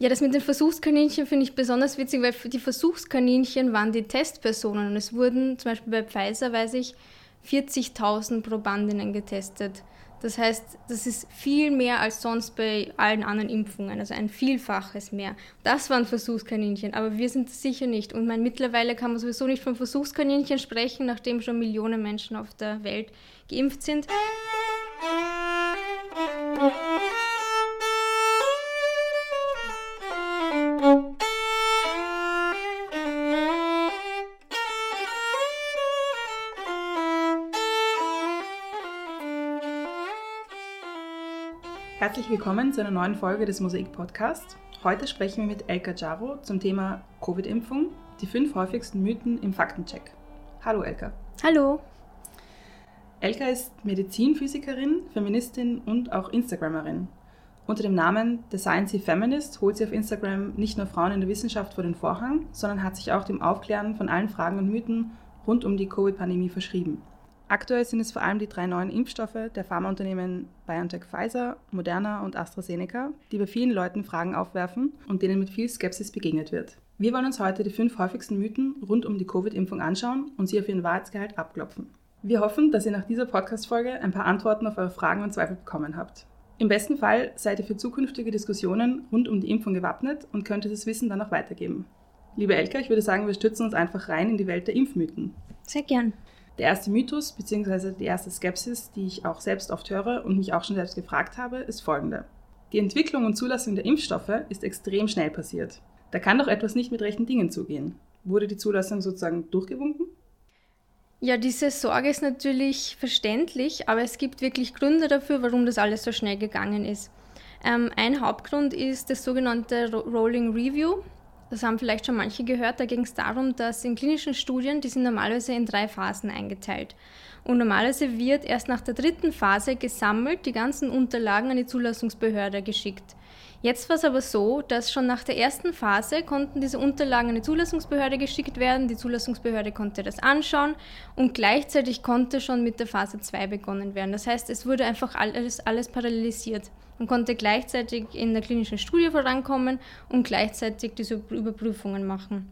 Ja, das mit den Versuchskaninchen finde ich besonders witzig, weil die Versuchskaninchen waren die Testpersonen und es wurden zum Beispiel bei Pfizer, weiß ich, 40.000 Probandinnen getestet. Das heißt, das ist viel mehr als sonst bei allen anderen Impfungen, also ein Vielfaches mehr. Das waren Versuchskaninchen, aber wir sind es sicher nicht. Und mein, mittlerweile kann man sowieso nicht von Versuchskaninchen sprechen, nachdem schon Millionen Menschen auf der Welt geimpft sind. Herzlich willkommen zu einer neuen Folge des Mosaik Podcasts. Heute sprechen wir mit Elka Jaro zum Thema Covid-Impfung, die fünf häufigsten Mythen im Faktencheck. Hallo Elka. Hallo. Elka ist Medizinphysikerin, Feministin und auch Instagrammerin. Unter dem Namen The Sciencey Feminist holt sie auf Instagram nicht nur Frauen in der Wissenschaft vor den Vorhang, sondern hat sich auch dem Aufklären von allen Fragen und Mythen rund um die Covid-Pandemie verschrieben. Aktuell sind es vor allem die drei neuen Impfstoffe der Pharmaunternehmen BioNTech Pfizer, Moderna und AstraZeneca, die bei vielen Leuten Fragen aufwerfen und denen mit viel Skepsis begegnet wird. Wir wollen uns heute die fünf häufigsten Mythen rund um die Covid-Impfung anschauen und sie auf ihren Wahrheitsgehalt abklopfen. Wir hoffen, dass ihr nach dieser Podcast-Folge ein paar Antworten auf eure Fragen und Zweifel bekommen habt. Im besten Fall seid ihr für zukünftige Diskussionen rund um die Impfung gewappnet und könnt das Wissen dann auch weitergeben. Liebe Elke, ich würde sagen, wir stützen uns einfach rein in die Welt der Impfmythen. Sehr gern. Der erste Mythos bzw. die erste Skepsis, die ich auch selbst oft höre und mich auch schon selbst gefragt habe, ist folgende. Die Entwicklung und Zulassung der Impfstoffe ist extrem schnell passiert. Da kann doch etwas nicht mit rechten Dingen zugehen. Wurde die Zulassung sozusagen durchgewunken? Ja, diese Sorge ist natürlich verständlich, aber es gibt wirklich Gründe dafür, warum das alles so schnell gegangen ist. Ähm, ein Hauptgrund ist das sogenannte Rolling Review. Das haben vielleicht schon manche gehört. Da ging es darum, dass in klinischen Studien, die sind normalerweise in drei Phasen eingeteilt. Und normalerweise wird erst nach der dritten Phase gesammelt, die ganzen Unterlagen an die Zulassungsbehörde geschickt. Jetzt war es aber so, dass schon nach der ersten Phase konnten diese Unterlagen an die Zulassungsbehörde geschickt werden. Die Zulassungsbehörde konnte das anschauen und gleichzeitig konnte schon mit der Phase 2 begonnen werden. Das heißt, es wurde einfach alles, alles parallelisiert. Man konnte gleichzeitig in der klinischen Studie vorankommen und gleichzeitig diese Überprüfungen machen.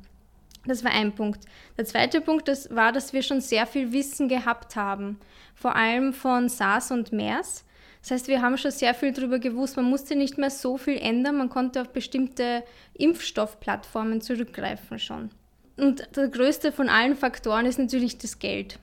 Das war ein Punkt. Der zweite Punkt das war, dass wir schon sehr viel Wissen gehabt haben, vor allem von SARS und MERS. Das heißt, wir haben schon sehr viel darüber gewusst. Man musste nicht mehr so viel ändern. Man konnte auf bestimmte Impfstoffplattformen zurückgreifen schon. Und der größte von allen Faktoren ist natürlich das Geld.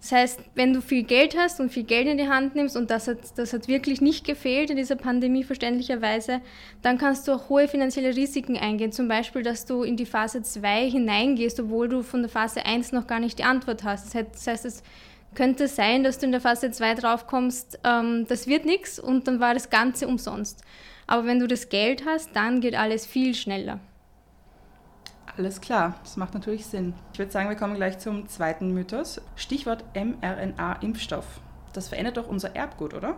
Das heißt, wenn du viel Geld hast und viel Geld in die Hand nimmst, und das hat, das hat wirklich nicht gefehlt in dieser Pandemie verständlicherweise, dann kannst du auch hohe finanzielle Risiken eingehen. Zum Beispiel, dass du in die Phase 2 hineingehst, obwohl du von der Phase 1 noch gar nicht die Antwort hast. Das heißt, es könnte sein, dass du in der Phase 2 draufkommst, ähm, das wird nichts und dann war das Ganze umsonst. Aber wenn du das Geld hast, dann geht alles viel schneller. Alles klar, das macht natürlich Sinn. Ich würde sagen, wir kommen gleich zum zweiten Mythos. Stichwort mRNA-Impfstoff. Das verändert doch unser Erbgut, oder?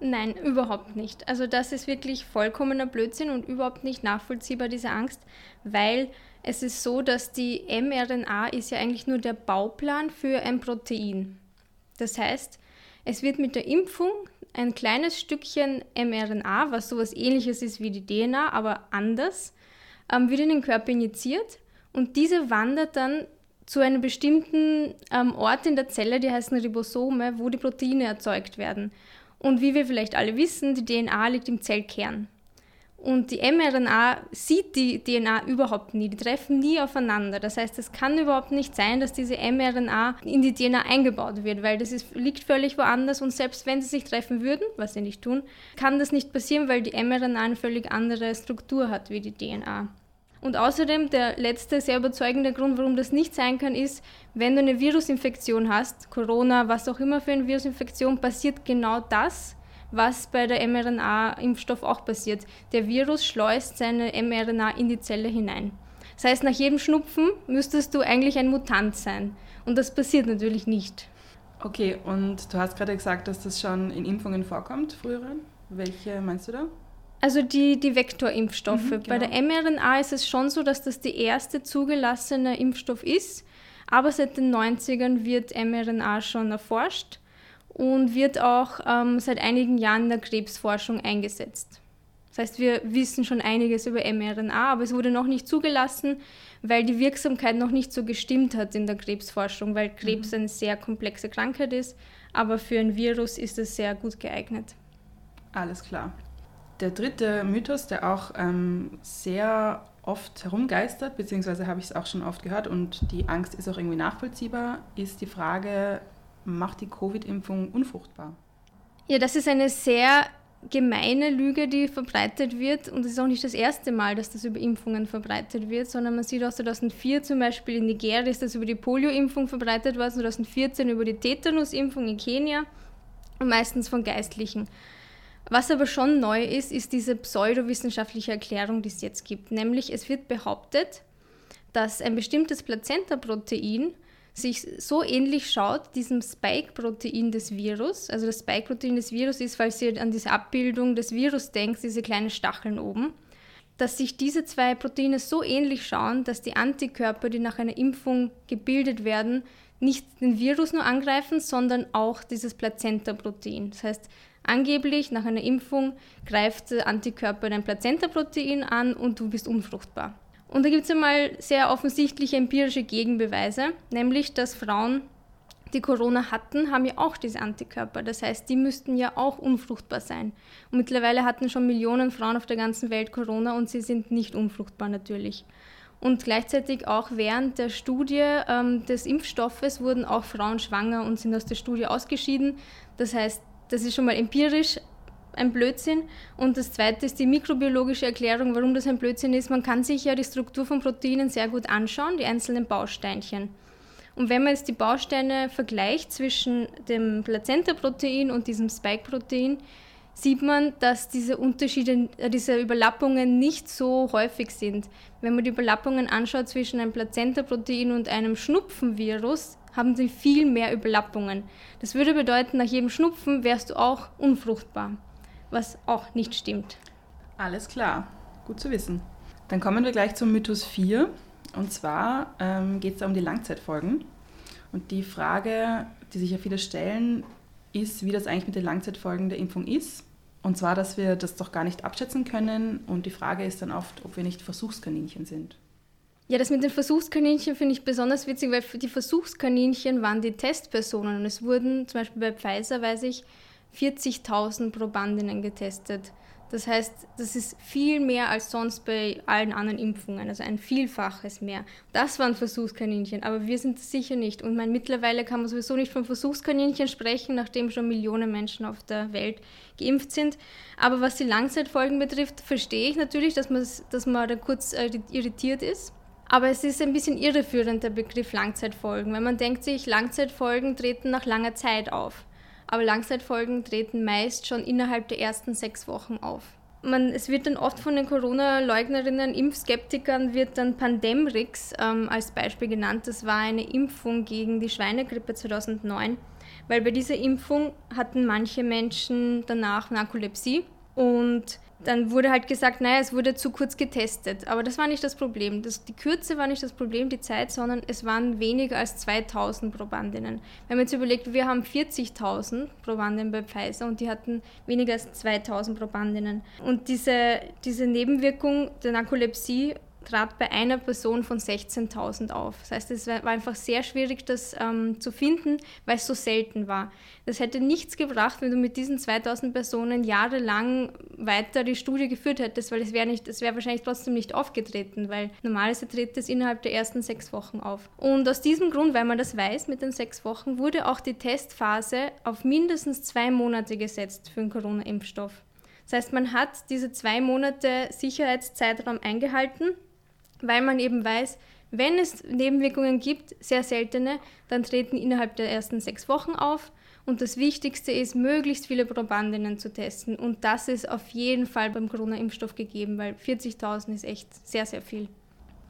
Nein, überhaupt nicht. Also das ist wirklich vollkommener Blödsinn und überhaupt nicht nachvollziehbar, diese Angst, weil es ist so, dass die mRNA ist ja eigentlich nur der Bauplan für ein Protein. Das heißt, es wird mit der Impfung ein kleines Stückchen mRNA, was sowas ähnliches ist wie die DNA, aber anders, ähm, wird in den Körper injiziert und diese wandert dann zu einem bestimmten ähm, Ort in der Zelle, die heißen Ribosome, wo die Proteine erzeugt werden. Und wie wir vielleicht alle wissen, die DNA liegt im Zellkern. Und die mRNA sieht die DNA überhaupt nie, die treffen nie aufeinander. Das heißt, es kann überhaupt nicht sein, dass diese mRNA in die DNA eingebaut wird, weil das ist, liegt völlig woanders und selbst wenn sie sich treffen würden, was sie nicht tun, kann das nicht passieren, weil die mRNA eine völlig andere Struktur hat wie die DNA. Und außerdem der letzte sehr überzeugende Grund, warum das nicht sein kann, ist, wenn du eine Virusinfektion hast, Corona, was auch immer für eine Virusinfektion, passiert genau das, was bei der mRNA-Impfstoff auch passiert. Der Virus schleust seine mRNA in die Zelle hinein. Das heißt, nach jedem Schnupfen müsstest du eigentlich ein Mutant sein. Und das passiert natürlich nicht. Okay, und du hast gerade gesagt, dass das schon in Impfungen vorkommt, früheren. Welche meinst du da? Also die, die Vektorimpfstoffe. Mhm, genau. Bei der mRNA ist es schon so, dass das die erste zugelassene Impfstoff ist. Aber seit den 90ern wird mRNA schon erforscht und wird auch ähm, seit einigen Jahren in der Krebsforschung eingesetzt. Das heißt, wir wissen schon einiges über mRNA, aber es wurde noch nicht zugelassen, weil die Wirksamkeit noch nicht so gestimmt hat in der Krebsforschung, weil Krebs mhm. eine sehr komplexe Krankheit ist, aber für ein Virus ist es sehr gut geeignet. Alles klar. Der dritte Mythos, der auch ähm, sehr oft herumgeistert, beziehungsweise habe ich es auch schon oft gehört und die Angst ist auch irgendwie nachvollziehbar, ist die Frage, macht die Covid-Impfung unfruchtbar? Ja, das ist eine sehr gemeine Lüge, die verbreitet wird. Und es ist auch nicht das erste Mal, dass das über Impfungen verbreitet wird, sondern man sieht auch 2004 zum Beispiel in Nigeria ist das über die Polio-Impfung verbreitet worden, 2014 über die Tetanus-Impfung in Kenia und meistens von Geistlichen. Was aber schon neu ist, ist diese pseudowissenschaftliche Erklärung, die es jetzt gibt. Nämlich es wird behauptet, dass ein bestimmtes Plazenta-Protein sich so ähnlich schaut, diesem Spike-Protein des Virus. Also das Spike-Protein des Virus ist, falls ihr an diese Abbildung des Virus denkt, diese kleinen Stacheln oben, dass sich diese zwei Proteine so ähnlich schauen, dass die Antikörper, die nach einer Impfung gebildet werden, nicht den Virus nur angreifen, sondern auch dieses Plazenta-Protein. Das heißt, angeblich nach einer Impfung greift der Antikörper dein Plazenta-Protein an und du bist unfruchtbar. Und da gibt es einmal sehr offensichtliche empirische Gegenbeweise, nämlich dass Frauen, die Corona hatten, haben ja auch diese Antikörper. Das heißt, die müssten ja auch unfruchtbar sein. Und mittlerweile hatten schon Millionen Frauen auf der ganzen Welt Corona und sie sind nicht unfruchtbar natürlich. Und gleichzeitig auch während der Studie ähm, des Impfstoffes wurden auch Frauen schwanger und sind aus der Studie ausgeschieden. Das heißt, das ist schon mal empirisch ein Blödsinn. Und das zweite ist die mikrobiologische Erklärung, warum das ein Blödsinn ist. Man kann sich ja die Struktur von Proteinen sehr gut anschauen, die einzelnen Bausteinchen. Und wenn man jetzt die Bausteine vergleicht zwischen dem Plazenta-Protein und diesem Spike-Protein, sieht man, dass diese Unterschiede, äh, diese Überlappungen nicht so häufig sind. Wenn man die Überlappungen anschaut zwischen einem Plazenta-Protein und einem Schnupfenvirus, haben sie viel mehr Überlappungen. Das würde bedeuten, nach jedem Schnupfen wärst du auch unfruchtbar was auch nicht stimmt. Alles klar, gut zu wissen. Dann kommen wir gleich zum Mythos 4. Und zwar ähm, geht es da um die Langzeitfolgen. Und die Frage, die sich ja viele stellen, ist, wie das eigentlich mit den Langzeitfolgen der Impfung ist. Und zwar, dass wir das doch gar nicht abschätzen können. Und die Frage ist dann oft, ob wir nicht Versuchskaninchen sind. Ja, das mit den Versuchskaninchen finde ich besonders witzig, weil die Versuchskaninchen waren die Testpersonen. Und es wurden zum Beispiel bei Pfizer, weiß ich, 40.000 Probandinnen getestet. Das heißt, das ist viel mehr als sonst bei allen anderen Impfungen, also ein Vielfaches mehr. Das waren Versuchskaninchen, aber wir sind sicher nicht. Und mein, mittlerweile kann man sowieso nicht von Versuchskaninchen sprechen, nachdem schon Millionen Menschen auf der Welt geimpft sind. Aber was die Langzeitfolgen betrifft, verstehe ich natürlich, dass man, dass man da kurz äh, irritiert ist. Aber es ist ein bisschen irreführend, der Begriff Langzeitfolgen, weil man denkt sich, Langzeitfolgen treten nach langer Zeit auf aber Langzeitfolgen treten meist schon innerhalb der ersten sechs Wochen auf. Man, es wird dann oft von den Corona-Leugnerinnen, Impfskeptikern, wird dann Pandemrix ähm, als Beispiel genannt. Das war eine Impfung gegen die Schweinegrippe 2009, weil bei dieser Impfung hatten manche Menschen danach Narkolepsie und dann wurde halt gesagt, naja, es wurde zu kurz getestet. Aber das war nicht das Problem. Das, die Kürze war nicht das Problem, die Zeit, sondern es waren weniger als 2000 Probandinnen. Wenn man jetzt überlegt, wir haben 40.000 Probandinnen bei Pfizer und die hatten weniger als 2000 Probandinnen. Und diese, diese Nebenwirkung der Narkolepsie trat bei einer Person von 16.000 auf. Das heißt, es war einfach sehr schwierig, das ähm, zu finden, weil es so selten war. Das hätte nichts gebracht, wenn du mit diesen 2.000 Personen jahrelang weiter die Studie geführt hättest, weil es wäre wär wahrscheinlich trotzdem nicht aufgetreten, weil normalerweise tritt es innerhalb der ersten sechs Wochen auf. Und aus diesem Grund, weil man das weiß mit den sechs Wochen, wurde auch die Testphase auf mindestens zwei Monate gesetzt für den Corona-Impfstoff. Das heißt, man hat diese zwei Monate Sicherheitszeitraum eingehalten weil man eben weiß, wenn es Nebenwirkungen gibt, sehr seltene, dann treten innerhalb der ersten sechs Wochen auf. Und das Wichtigste ist, möglichst viele Probandinnen zu testen. Und das ist auf jeden Fall beim Corona-Impfstoff gegeben, weil 40.000 ist echt sehr, sehr viel.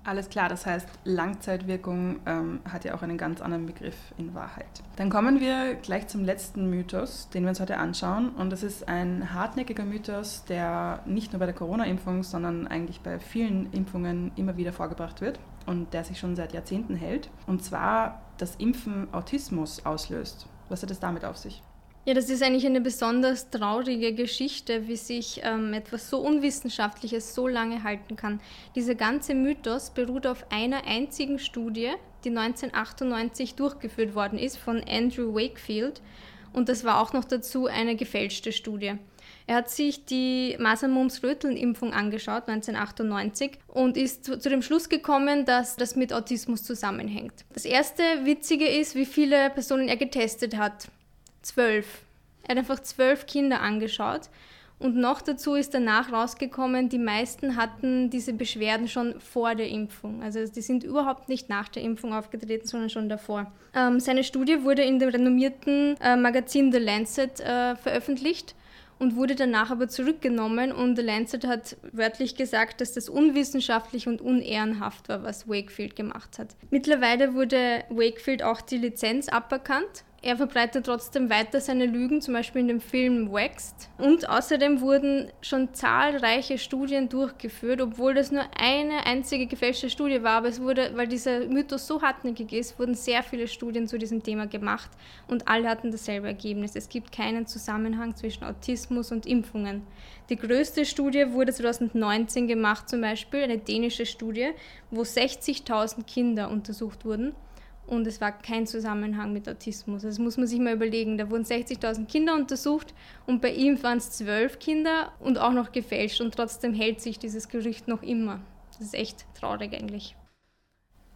Alles klar, das heißt, Langzeitwirkung ähm, hat ja auch einen ganz anderen Begriff in Wahrheit. Dann kommen wir gleich zum letzten Mythos, den wir uns heute anschauen. Und das ist ein hartnäckiger Mythos, der nicht nur bei der Corona-Impfung, sondern eigentlich bei vielen Impfungen immer wieder vorgebracht wird und der sich schon seit Jahrzehnten hält. Und zwar, dass Impfen Autismus auslöst. Was hat es damit auf sich? Ja, das ist eigentlich eine besonders traurige Geschichte, wie sich ähm, etwas so Unwissenschaftliches so lange halten kann. Dieser ganze Mythos beruht auf einer einzigen Studie, die 1998 durchgeführt worden ist von Andrew Wakefield. Und das war auch noch dazu eine gefälschte Studie. Er hat sich die Masern-Mumps-Röteln-Impfung angeschaut, 1998, und ist zu, zu, dem Schluss gekommen, dass das mit Autismus zusammenhängt. Das erste Witzige ist, wie viele Personen er getestet hat zwölf. Er hat einfach zwölf Kinder angeschaut. Und noch dazu ist danach rausgekommen, die meisten hatten diese Beschwerden schon vor der Impfung. Also die sind überhaupt nicht nach der Impfung aufgetreten, sondern schon davor. Ähm, seine Studie wurde in dem renommierten äh, Magazin The Lancet äh, veröffentlicht und wurde danach aber zurückgenommen und The Lancet hat wörtlich gesagt, dass das unwissenschaftlich und unehrenhaft war, was Wakefield gemacht hat. Mittlerweile wurde Wakefield auch die Lizenz aberkannt er verbreitet trotzdem weiter seine Lügen, zum Beispiel in dem Film Waxed. Und außerdem wurden schon zahlreiche Studien durchgeführt, obwohl das nur eine einzige gefälschte Studie war. Aber es wurde, weil dieser Mythos so hartnäckig ist, wurden sehr viele Studien zu diesem Thema gemacht und alle hatten dasselbe Ergebnis. Es gibt keinen Zusammenhang zwischen Autismus und Impfungen. Die größte Studie wurde 2019 gemacht, zum Beispiel eine dänische Studie, wo 60.000 Kinder untersucht wurden und es war kein Zusammenhang mit Autismus. Das muss man sich mal überlegen. Da wurden 60.000 Kinder untersucht und bei ihm waren es zwölf Kinder und auch noch gefälscht und trotzdem hält sich dieses Gerücht noch immer. Das ist echt traurig eigentlich.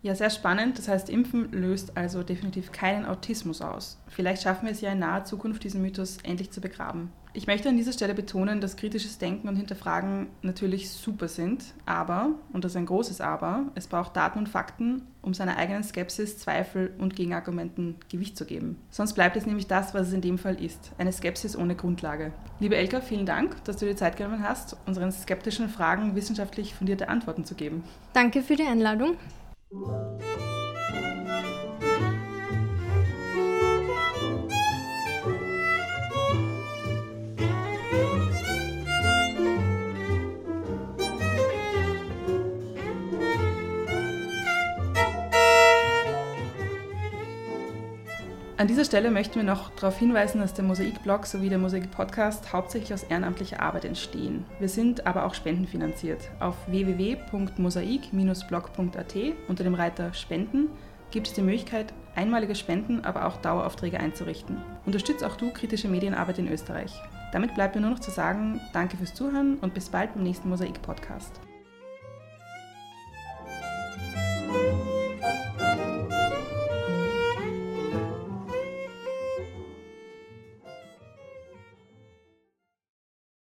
Ja, sehr spannend. Das heißt, Impfen löst also definitiv keinen Autismus aus. Vielleicht schaffen wir es ja in naher Zukunft, diesen Mythos endlich zu begraben. Ich möchte an dieser Stelle betonen, dass kritisches Denken und Hinterfragen natürlich super sind, aber, und das ist ein großes Aber, es braucht Daten und Fakten, um seiner eigenen Skepsis, Zweifel und Gegenargumenten Gewicht zu geben. Sonst bleibt es nämlich das, was es in dem Fall ist, eine Skepsis ohne Grundlage. Liebe Elka, vielen Dank, dass du dir Zeit genommen hast, unseren skeptischen Fragen wissenschaftlich fundierte Antworten zu geben. Danke für die Einladung. An dieser Stelle möchten wir noch darauf hinweisen, dass der Mosaik-Blog sowie der Mosaik-Podcast hauptsächlich aus ehrenamtlicher Arbeit entstehen. Wir sind aber auch spendenfinanziert. Auf www.mosaik-blog.at unter dem Reiter Spenden gibt es die Möglichkeit, einmalige Spenden, aber auch Daueraufträge einzurichten. Unterstützt auch du kritische Medienarbeit in Österreich. Damit bleibt mir nur noch zu sagen, danke fürs Zuhören und bis bald beim nächsten Mosaik-Podcast.